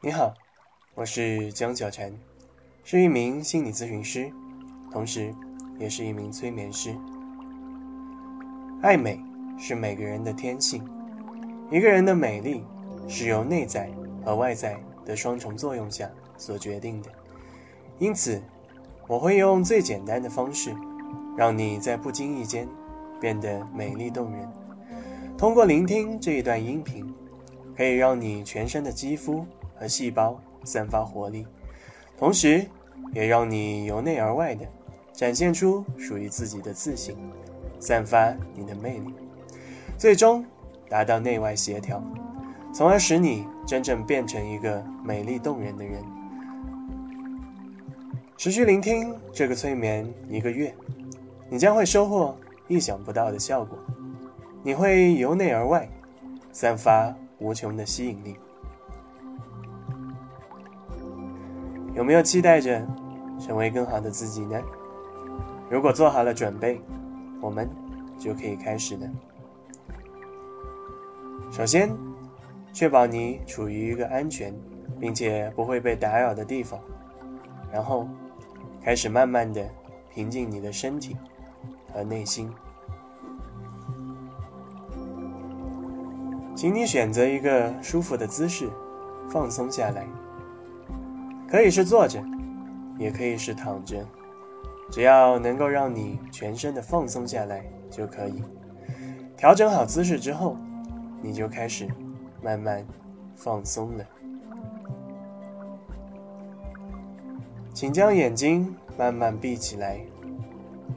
你好，我是江小晨，是一名心理咨询师，同时也是一名催眠师。爱美是每个人的天性，一个人的美丽是由内在和外在的双重作用下所决定的。因此，我会用最简单的方式，让你在不经意间变得美丽动人。通过聆听这一段音频，可以让你全身的肌肤。和细胞散发活力，同时也让你由内而外的展现出属于自己的自信，散发你的魅力，最终达到内外协调，从而使你真正变成一个美丽动人的人。持续聆听这个催眠一个月，你将会收获意想不到的效果，你会由内而外散发无穷的吸引力。有没有期待着成为更好的自己呢？如果做好了准备，我们就可以开始了。首先，确保你处于一个安全并且不会被打扰的地方，然后开始慢慢的平静你的身体和内心。请你选择一个舒服的姿势，放松下来。可以是坐着，也可以是躺着，只要能够让你全身的放松下来就可以。调整好姿势之后，你就开始慢慢放松了。请将眼睛慢慢闭起来，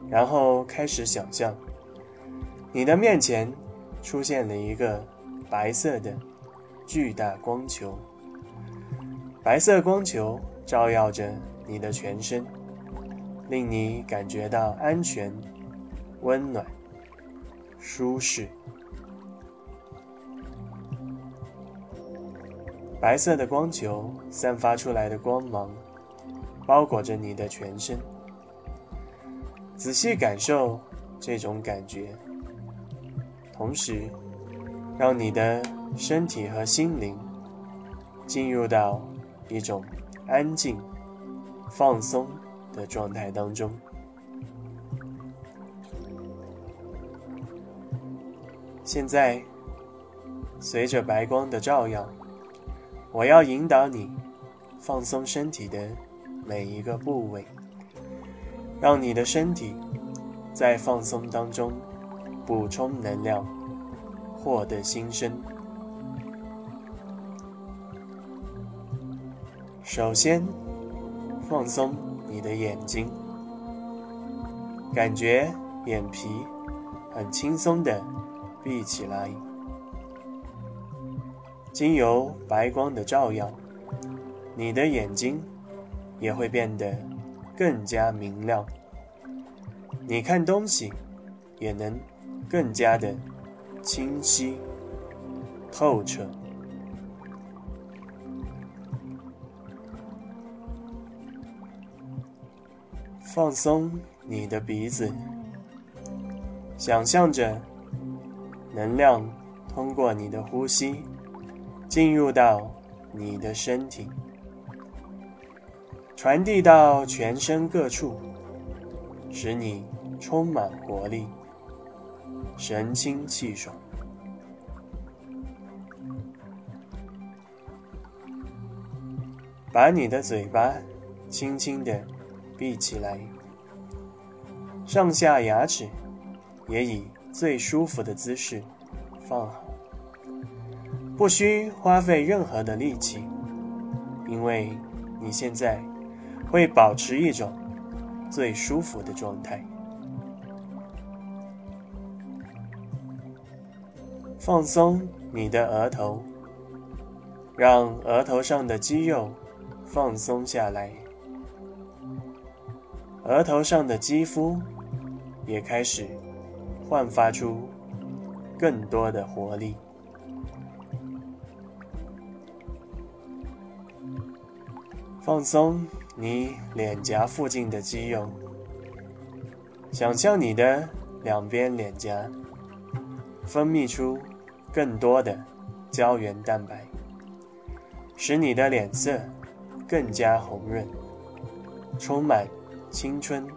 然后开始想象，你的面前出现了一个白色的巨大光球。白色光球照耀着你的全身，令你感觉到安全、温暖、舒适。白色的光球散发出来的光芒，包裹着你的全身。仔细感受这种感觉，同时让你的身体和心灵进入到。一种安静、放松的状态当中。现在，随着白光的照耀，我要引导你放松身体的每一个部位，让你的身体在放松当中补充能量，获得新生。首先，放松你的眼睛，感觉眼皮很轻松的闭起来。经由白光的照耀，你的眼睛也会变得更加明亮，你看东西也能更加的清晰透彻。放松你的鼻子，想象着能量通过你的呼吸进入到你的身体，传递到全身各处，使你充满活力，神清气爽。把你的嘴巴轻轻的。闭起来，上下牙齿也以最舒服的姿势放好，不需花费任何的力气，因为你现在会保持一种最舒服的状态。放松你的额头，让额头上的肌肉放松下来。额头上的肌肤也开始焕发出更多的活力。放松你脸颊附近的肌肉，想象你的两边脸颊分泌出更多的胶原蛋白，使你的脸色更加红润，充满青春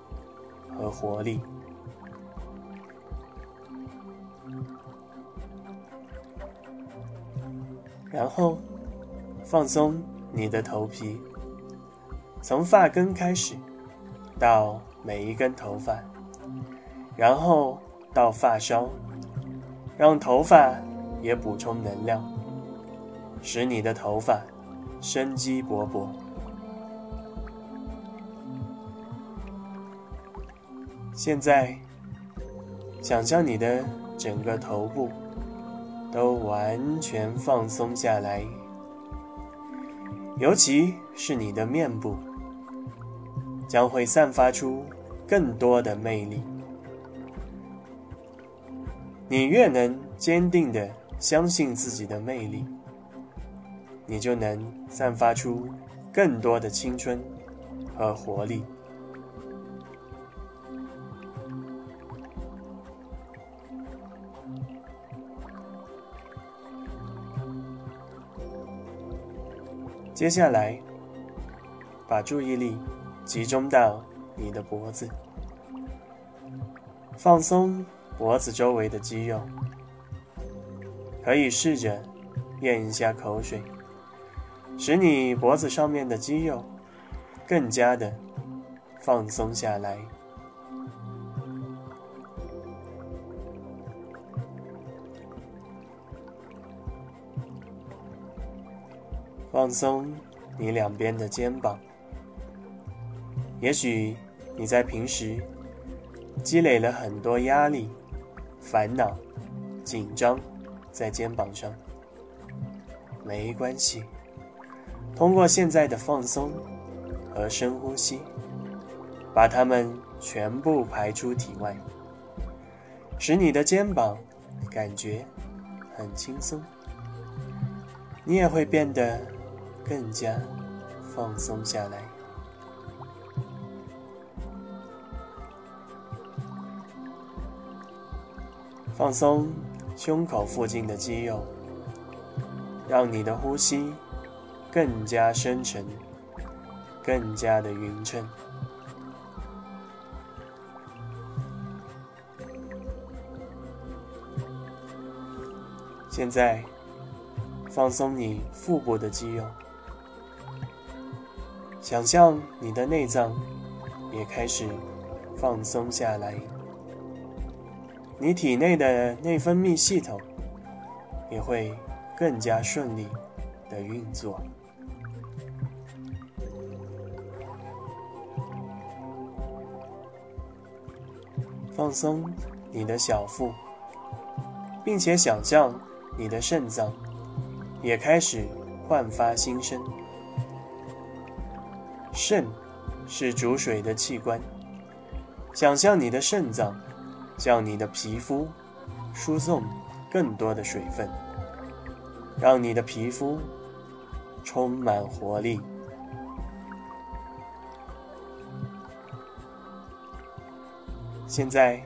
和活力。然后放松你的头皮，从发根开始，到每一根头发，然后到发梢，让头发也补充能量，使你的头发生机勃勃。现在，想象你的整个头部。都完全放松下来，尤其是你的面部，将会散发出更多的魅力。你越能坚定的相信自己的魅力，你就能散发出更多的青春和活力。接下来，把注意力集中到你的脖子，放松脖子周围的肌肉。可以试着咽一下口水，使你脖子上面的肌肉更加的放松下来。放松你两边的肩膀。也许你在平时积累了很多压力、烦恼、紧张在肩膀上，没关系。通过现在的放松和深呼吸，把它们全部排出体外，使你的肩膀感觉很轻松，你也会变得。更加放松下来，放松胸口附近的肌肉，让你的呼吸更加深沉，更加的匀称。现在，放松你腹部的肌肉。想象你的内脏也开始放松下来，你体内的内分泌系统也会更加顺利的运作。放松你的小腹，并且想象你的肾脏也开始焕发新生。肾是主水的器官，想象你的肾脏向你的皮肤输送更多的水分，让你的皮肤充满活力。现在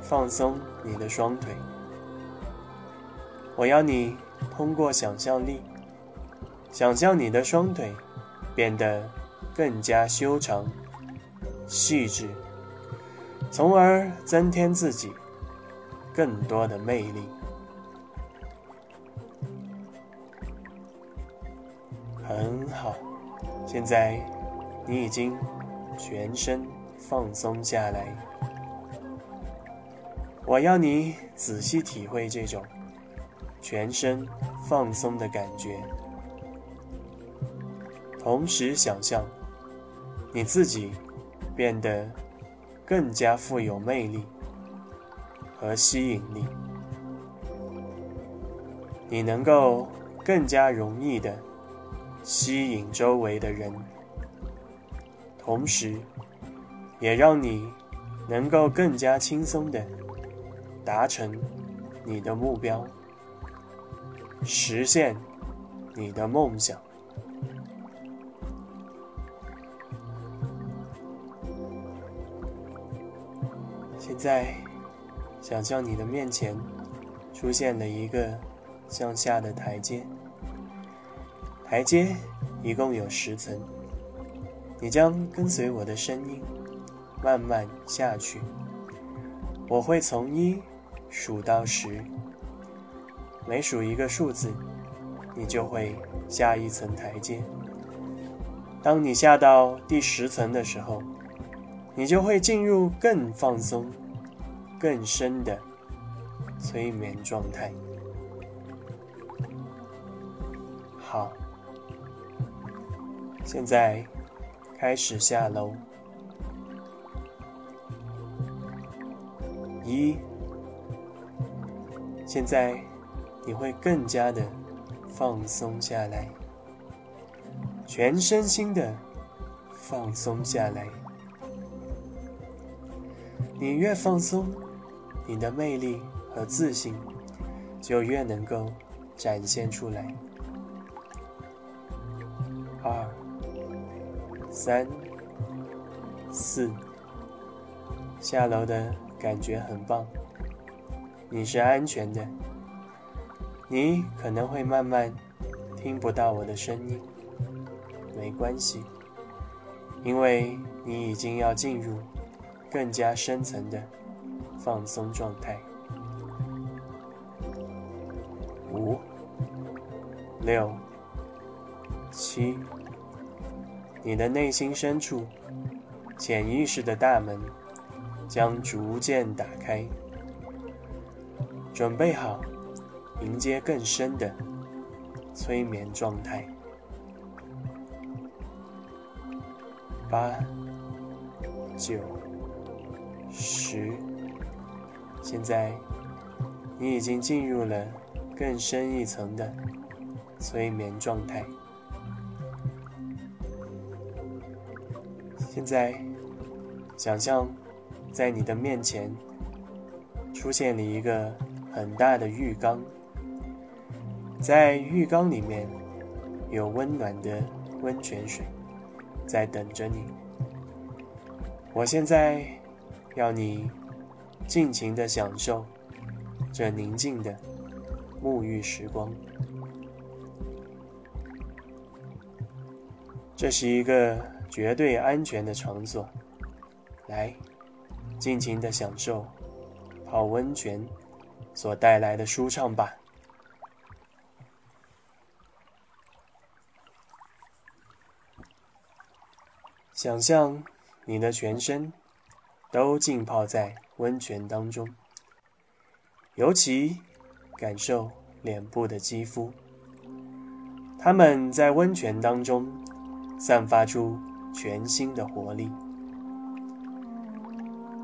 放松你的双腿，我要你通过想象力，想象你的双腿。变得更加修长、细致，从而增添自己更多的魅力。很好，现在你已经全身放松下来。我要你仔细体会这种全身放松的感觉。同时想象，你自己变得更加富有魅力和吸引力，你能够更加容易的吸引周围的人，同时也让你能够更加轻松的达成你的目标，实现你的梦想。在，想象你的面前出现了一个向下的台阶，台阶一共有十层，你将跟随我的声音慢慢下去。我会从一数到十，每数一个数字，你就会下一层台阶。当你下到第十层的时候，你就会进入更放松、更深的催眠状态。好。现在开始下楼。一，现在你会更加的放松下来，全身心的放松下来。你越放松，你的魅力和自信就越能够展现出来。二。三、四，下楼的感觉很棒。你是安全的。你可能会慢慢听不到我的声音，没关系，因为你已经要进入更加深层的放松状态。五、六、七。你的内心深处，潜意识的大门将逐渐打开，准备好迎接更深的催眠状态。八、九、十，现在你已经进入了更深一层的催眠状态。现在，想象在你的面前出现了一个很大的浴缸，在浴缸里面有温暖的温泉水在等着你。我现在要你尽情的享受这宁静的沐浴时光。这是一个。绝对安全的场所，来，尽情的享受泡温泉所带来的舒畅吧。想象你的全身都浸泡在温泉当中，尤其感受脸部的肌肤，它们在温泉当中散发出。全新的活力。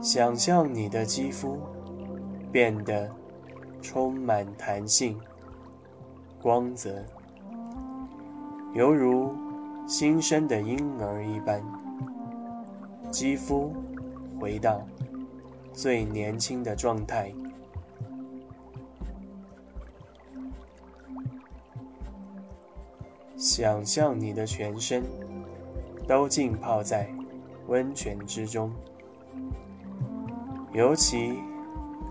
想象你的肌肤变得充满弹性、光泽，犹如新生的婴儿一般。肌肤回到最年轻的状态。想象你的全身。都浸泡在温泉之中，尤其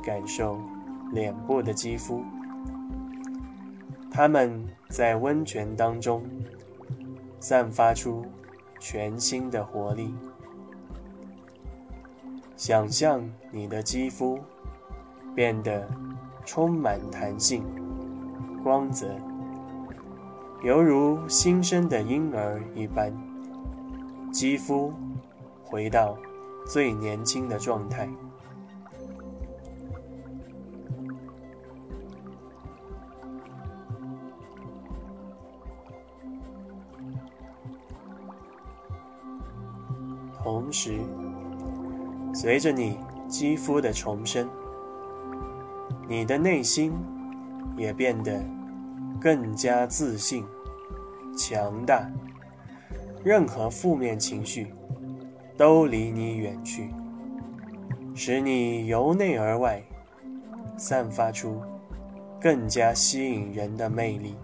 感受脸部的肌肤，它们在温泉当中散发出全新的活力。想象你的肌肤变得充满弹性、光泽，犹如新生的婴儿一般。肌肤回到最年轻的状态，同时，随着你肌肤的重生，你的内心也变得更加自信、强大。任何负面情绪都离你远去，使你由内而外散发出更加吸引人的魅力。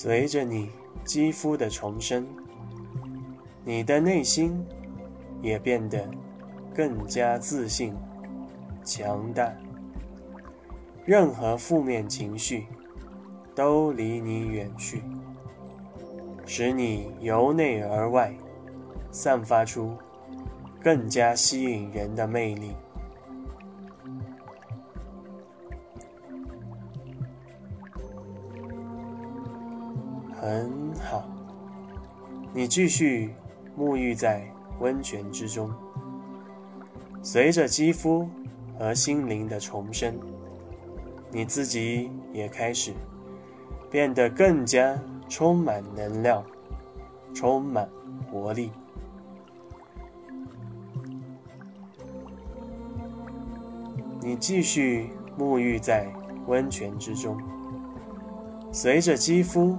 随着你肌肤的重生，你的内心也变得更加自信、强大。任何负面情绪都离你远去，使你由内而外散发出更加吸引人的魅力。你继续沐浴在温泉之中，随着肌肤和心灵的重生，你自己也开始变得更加充满能量，充满活力。你继续沐浴在温泉之中，随着肌肤。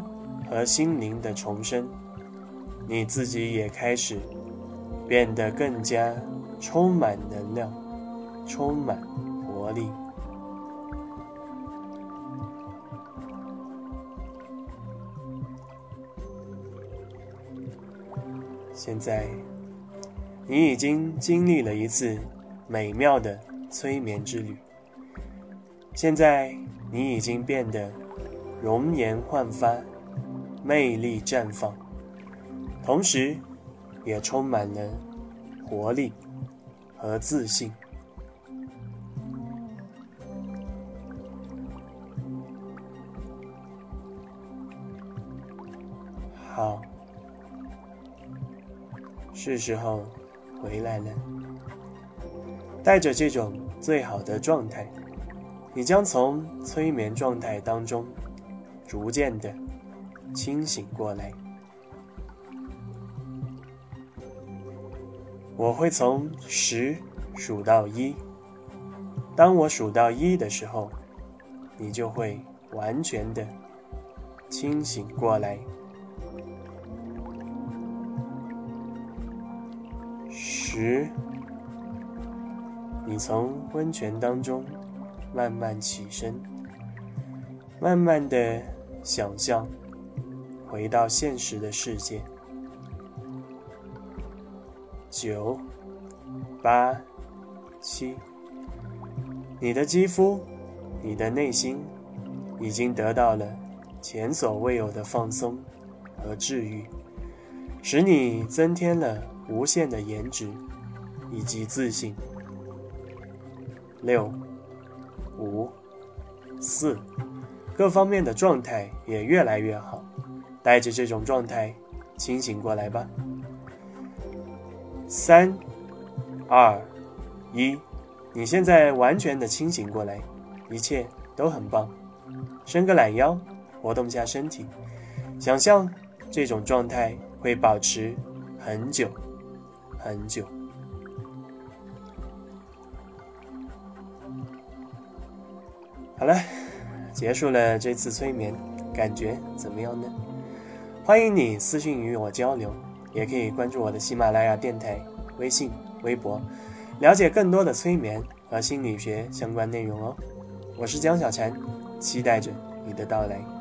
和心灵的重生，你自己也开始变得更加充满能量，充满活力。现在，你已经经历了一次美妙的催眠之旅。现在，你已经变得容颜焕发。魅力绽放，同时，也充满了活力和自信。好，是时候回来了。带着这种最好的状态，你将从催眠状态当中逐渐的。清醒过来，我会从十数到一。当我数到一的时候，你就会完全的清醒过来。十，你从温泉当中慢慢起身，慢慢的想象。回到现实的世界。九、八、七，你的肌肤，你的内心，已经得到了前所未有的放松和治愈，使你增添了无限的颜值以及自信。六、五、四，各方面的状态也越来越好。带着这种状态清醒过来吧。三、二、一，你现在完全的清醒过来，一切都很棒。伸个懒腰，活动一下身体，想象这种状态会保持很久很久。好了，结束了这次催眠，感觉怎么样呢？欢迎你私信与我交流，也可以关注我的喜马拉雅电台、微信、微博，了解更多的催眠和心理学相关内容哦。我是江小婵，期待着你的到来。